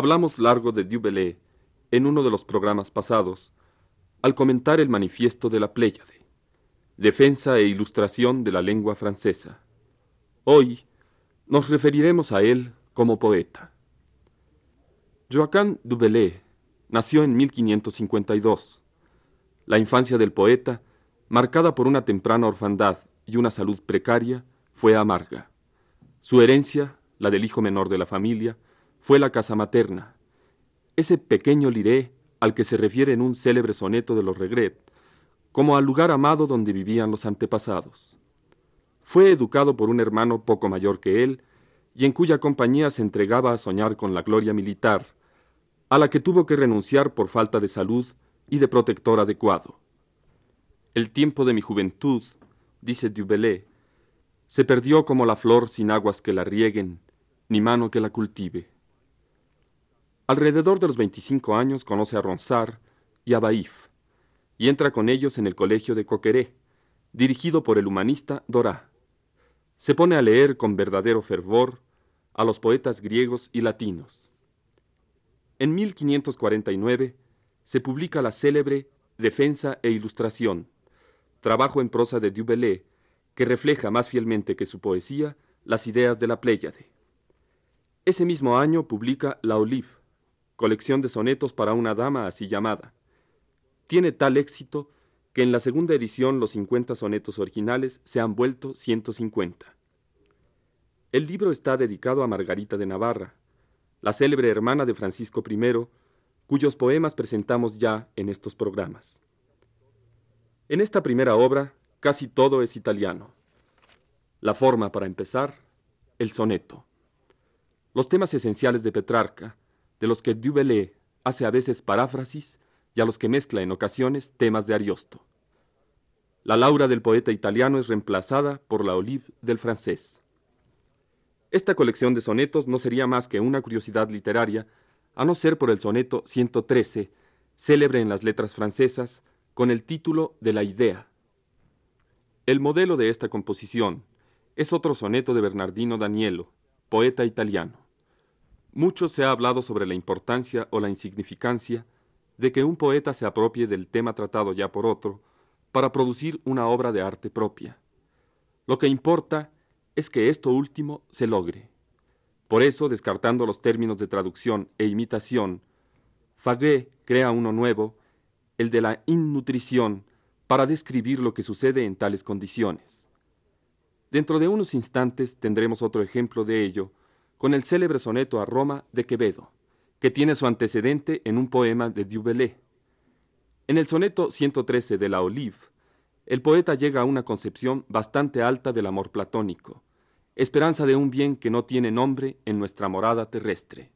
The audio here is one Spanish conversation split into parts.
Hablamos largo de Dubélé en uno de los programas pasados, al comentar el manifiesto de la Pléyade, defensa e ilustración de la lengua francesa. Hoy nos referiremos a él como poeta. Joaquin Dubélé nació en 1552. La infancia del poeta, marcada por una temprana orfandad y una salud precaria, fue amarga. Su herencia, la del hijo menor de la familia, fue la casa materna, ese pequeño liré al que se refiere en un célebre soneto de los Regret, como al lugar amado donde vivían los antepasados. Fue educado por un hermano poco mayor que él, y en cuya compañía se entregaba a soñar con la gloria militar, a la que tuvo que renunciar por falta de salud y de protector adecuado. El tiempo de mi juventud, dice Dubélé, se perdió como la flor sin aguas que la rieguen, ni mano que la cultive. Alrededor de los 25 años conoce a Ronsard y a Baif, y entra con ellos en el colegio de Coqueré, dirigido por el humanista Dorá. Se pone a leer con verdadero fervor a los poetas griegos y latinos. En 1549 se publica la célebre Defensa e Ilustración, trabajo en prosa de Dubélé, que refleja más fielmente que su poesía las ideas de la Pléyade. Ese mismo año publica La Olive, colección de sonetos para una dama así llamada. Tiene tal éxito que en la segunda edición los 50 sonetos originales se han vuelto 150. El libro está dedicado a Margarita de Navarra, la célebre hermana de Francisco I, cuyos poemas presentamos ya en estos programas. En esta primera obra casi todo es italiano. La forma para empezar, el soneto. Los temas esenciales de Petrarca, de los que Dubélé hace a veces paráfrasis y a los que mezcla en ocasiones temas de Ariosto. La Laura del poeta italiano es reemplazada por la Olive del francés. Esta colección de sonetos no sería más que una curiosidad literaria, a no ser por el soneto 113, célebre en las letras francesas, con el título de La idea. El modelo de esta composición es otro soneto de Bernardino Danielo, poeta italiano. Mucho se ha hablado sobre la importancia o la insignificancia de que un poeta se apropie del tema tratado ya por otro para producir una obra de arte propia. Lo que importa es que esto último se logre. Por eso, descartando los términos de traducción e imitación, Faguet crea uno nuevo, el de la innutrición, para describir lo que sucede en tales condiciones. Dentro de unos instantes tendremos otro ejemplo de ello, con el célebre soneto a Roma de Quevedo, que tiene su antecedente en un poema de Dubélé. En el soneto 113 de la Olive, el poeta llega a una concepción bastante alta del amor platónico, esperanza de un bien que no tiene nombre en nuestra morada terrestre.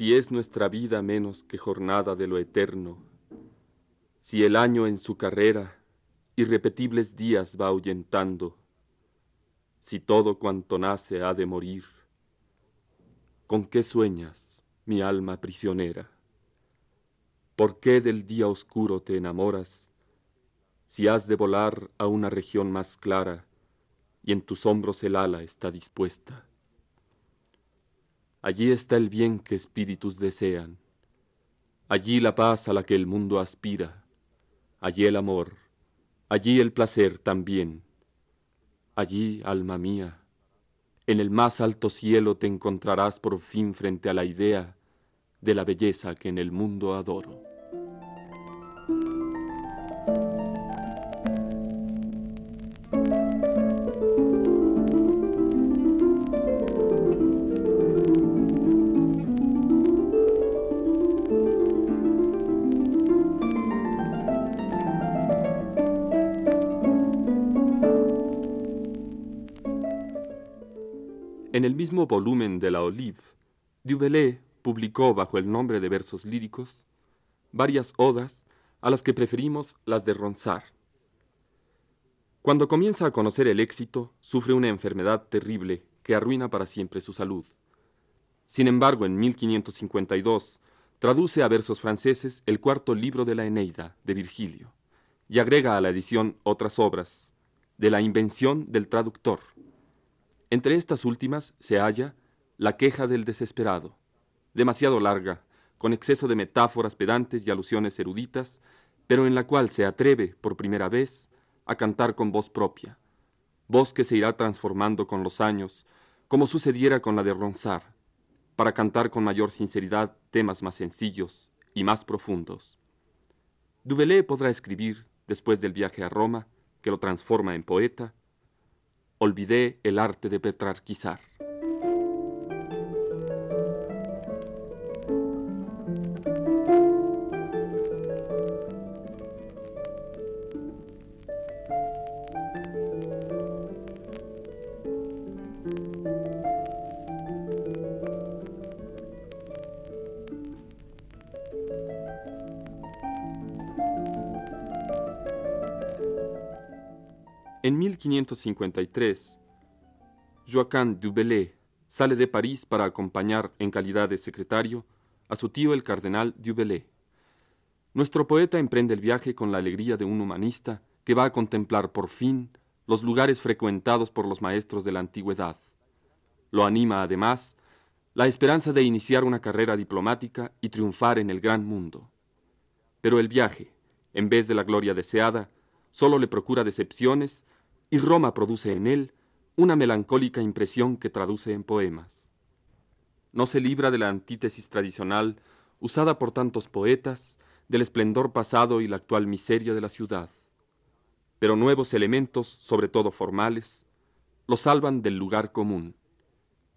Si es nuestra vida menos que jornada de lo eterno, si el año en su carrera irrepetibles días va ahuyentando, si todo cuanto nace ha de morir, ¿con qué sueñas, mi alma prisionera. ¿Por qué del día oscuro te enamoras si has de volar a una región más clara y en tus hombros el ala está dispuesta? Allí está el bien que espíritus desean, allí la paz a la que el mundo aspira, allí el amor, allí el placer también, allí, alma mía, en el más alto cielo te encontrarás por fin frente a la idea de la belleza que en el mundo adoro. En el mismo volumen de la Olive, Dubellé publicó bajo el nombre de versos líricos varias odas a las que preferimos las de Ronsard. Cuando comienza a conocer el éxito, sufre una enfermedad terrible que arruina para siempre su salud. Sin embargo, en 1552 traduce a versos franceses el cuarto libro de la Eneida de Virgilio y agrega a la edición otras obras, de la invención del traductor, entre estas últimas se halla La queja del desesperado, demasiado larga, con exceso de metáforas pedantes y alusiones eruditas, pero en la cual se atreve, por primera vez, a cantar con voz propia, voz que se irá transformando con los años, como sucediera con la de Ronsard, para cantar con mayor sinceridad temas más sencillos y más profundos. Dubellé podrá escribir, después del viaje a Roma, que lo transforma en poeta, olvidé el arte de petrarquizar. 1553, Joaquin du sale de París para acompañar en calidad de secretario a su tío el cardenal du Nuestro poeta emprende el viaje con la alegría de un humanista que va a contemplar por fin los lugares frecuentados por los maestros de la antigüedad. Lo anima además la esperanza de iniciar una carrera diplomática y triunfar en el gran mundo. Pero el viaje, en vez de la gloria deseada, solo le procura decepciones y Roma produce en él una melancólica impresión que traduce en poemas. No se libra de la antítesis tradicional usada por tantos poetas del esplendor pasado y la actual miseria de la ciudad. Pero nuevos elementos, sobre todo formales, lo salvan del lugar común.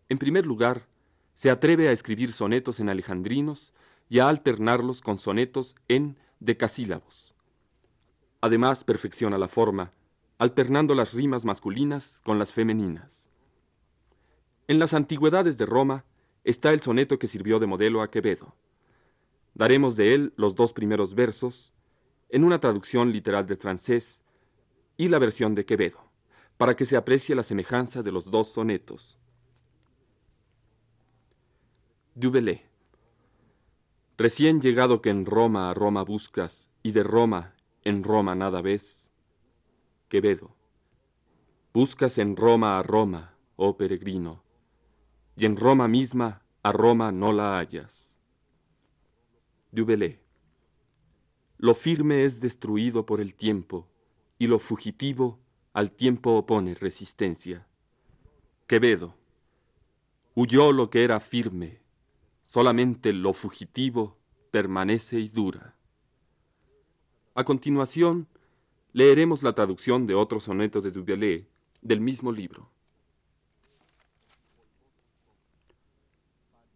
En primer lugar, se atreve a escribir sonetos en alejandrinos y a alternarlos con sonetos en decasílabos. Además, perfecciona la forma, alternando las rimas masculinas con las femeninas. En las antigüedades de Roma está el soneto que sirvió de modelo a Quevedo. Daremos de él los dos primeros versos, en una traducción literal del francés, y la versión de Quevedo, para que se aprecie la semejanza de los dos sonetos. Dubellé. Recién llegado que en Roma a Roma buscas, y de Roma en Roma nada ves. Quevedo. Buscas en Roma a Roma, oh peregrino, y en Roma misma a Roma no la hallas. Dubellé. Lo firme es destruido por el tiempo, y lo fugitivo al tiempo opone resistencia. Quevedo. Huyó lo que era firme, solamente lo fugitivo permanece y dura. A continuación, leeremos la traducción de otro soneto de Dubellé del mismo libro.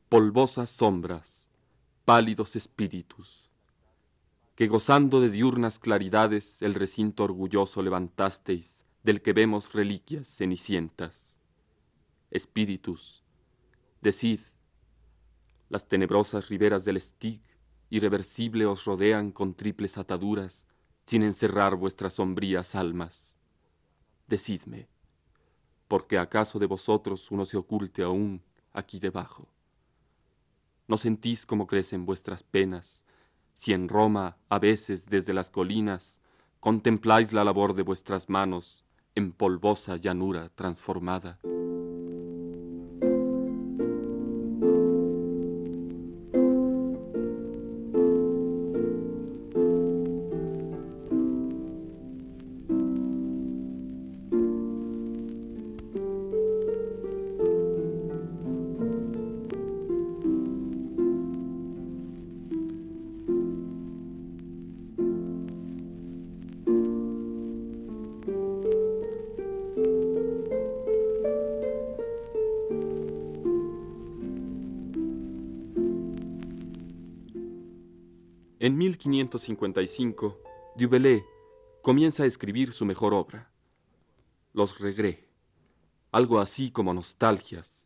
Polvosas sombras, pálidos espíritus, que gozando de diurnas claridades el recinto orgulloso levantasteis, del que vemos reliquias cenicientas. Espíritus, decid, las tenebrosas riberas del Stig irreversible os rodean con triples ataduras, sin encerrar vuestras sombrías almas. Decidme, porque acaso de vosotros uno se oculte aún aquí debajo. ¿No sentís cómo crecen vuestras penas? Si en Roma, a veces desde las colinas, contempláis la labor de vuestras manos en polvosa llanura transformada. En 1555, Du comienza a escribir su mejor obra, Los Regrés, algo así como nostalgias,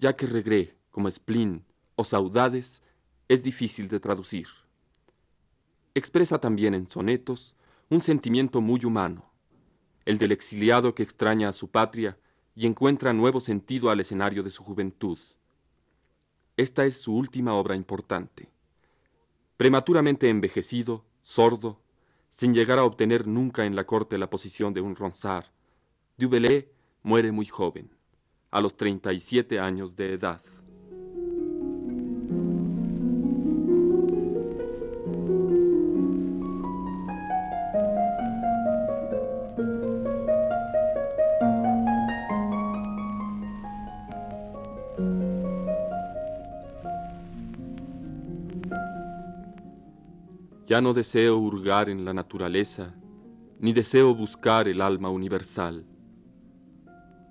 ya que Regrés, como spleen o saudades, es difícil de traducir. Expresa también en sonetos un sentimiento muy humano, el del exiliado que extraña a su patria y encuentra nuevo sentido al escenario de su juventud. Esta es su última obra importante prematuramente envejecido, sordo, sin llegar a obtener nunca en la corte la posición de un Ronsard, Dubélé muere muy joven, a los 37 años de edad. Ya no deseo hurgar en la naturaleza, ni deseo buscar el alma universal.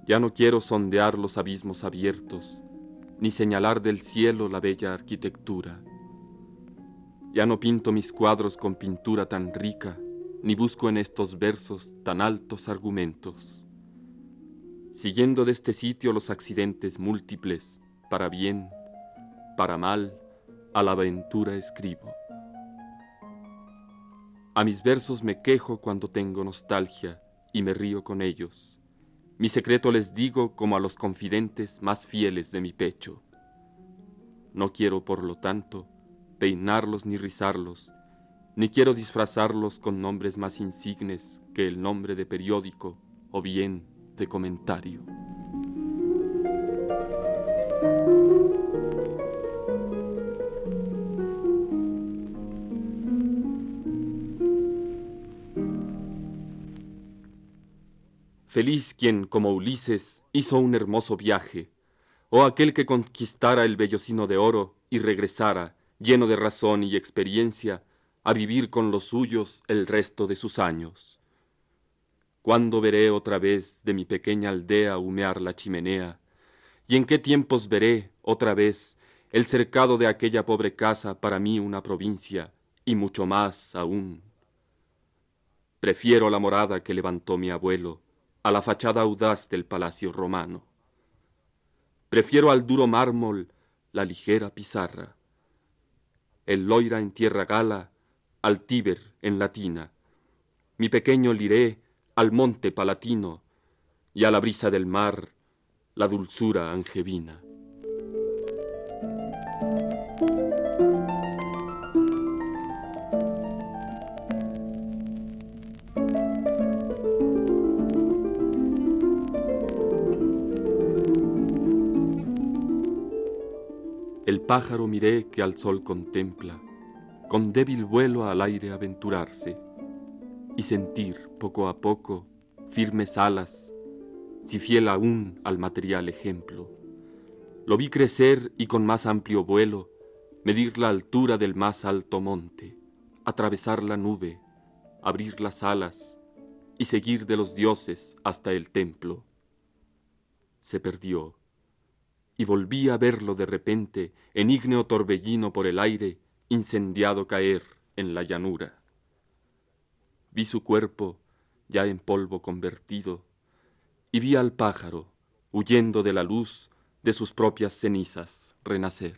Ya no quiero sondear los abismos abiertos, ni señalar del cielo la bella arquitectura. Ya no pinto mis cuadros con pintura tan rica, ni busco en estos versos tan altos argumentos. Siguiendo de este sitio los accidentes múltiples, para bien, para mal, a la aventura escribo. A mis versos me quejo cuando tengo nostalgia y me río con ellos. Mi secreto les digo como a los confidentes más fieles de mi pecho. No quiero, por lo tanto, peinarlos ni rizarlos, ni quiero disfrazarlos con nombres más insignes que el nombre de periódico o bien de comentario. Feliz quien, como Ulises, hizo un hermoso viaje, o aquel que conquistara el vellocino de oro y regresara, lleno de razón y experiencia, a vivir con los suyos el resto de sus años. ¿Cuándo veré otra vez de mi pequeña aldea humear la chimenea? ¿Y en qué tiempos veré otra vez el cercado de aquella pobre casa para mí una provincia, y mucho más aún? Prefiero la morada que levantó mi abuelo, a la fachada audaz del palacio romano. Prefiero al duro mármol la ligera pizarra, el loira en tierra gala, al Tíber en latina, mi pequeño liré al monte palatino y a la brisa del mar la dulzura angevina. Pájaro miré que al sol contempla, con débil vuelo al aire aventurarse, y sentir poco a poco firmes alas, si fiel aún al material ejemplo. Lo vi crecer y con más amplio vuelo medir la altura del más alto monte, atravesar la nube, abrir las alas y seguir de los dioses hasta el templo. Se perdió y volví a verlo de repente en ígneo torbellino por el aire, incendiado caer en la llanura. Vi su cuerpo ya en polvo convertido, y vi al pájaro, huyendo de la luz de sus propias cenizas, renacer.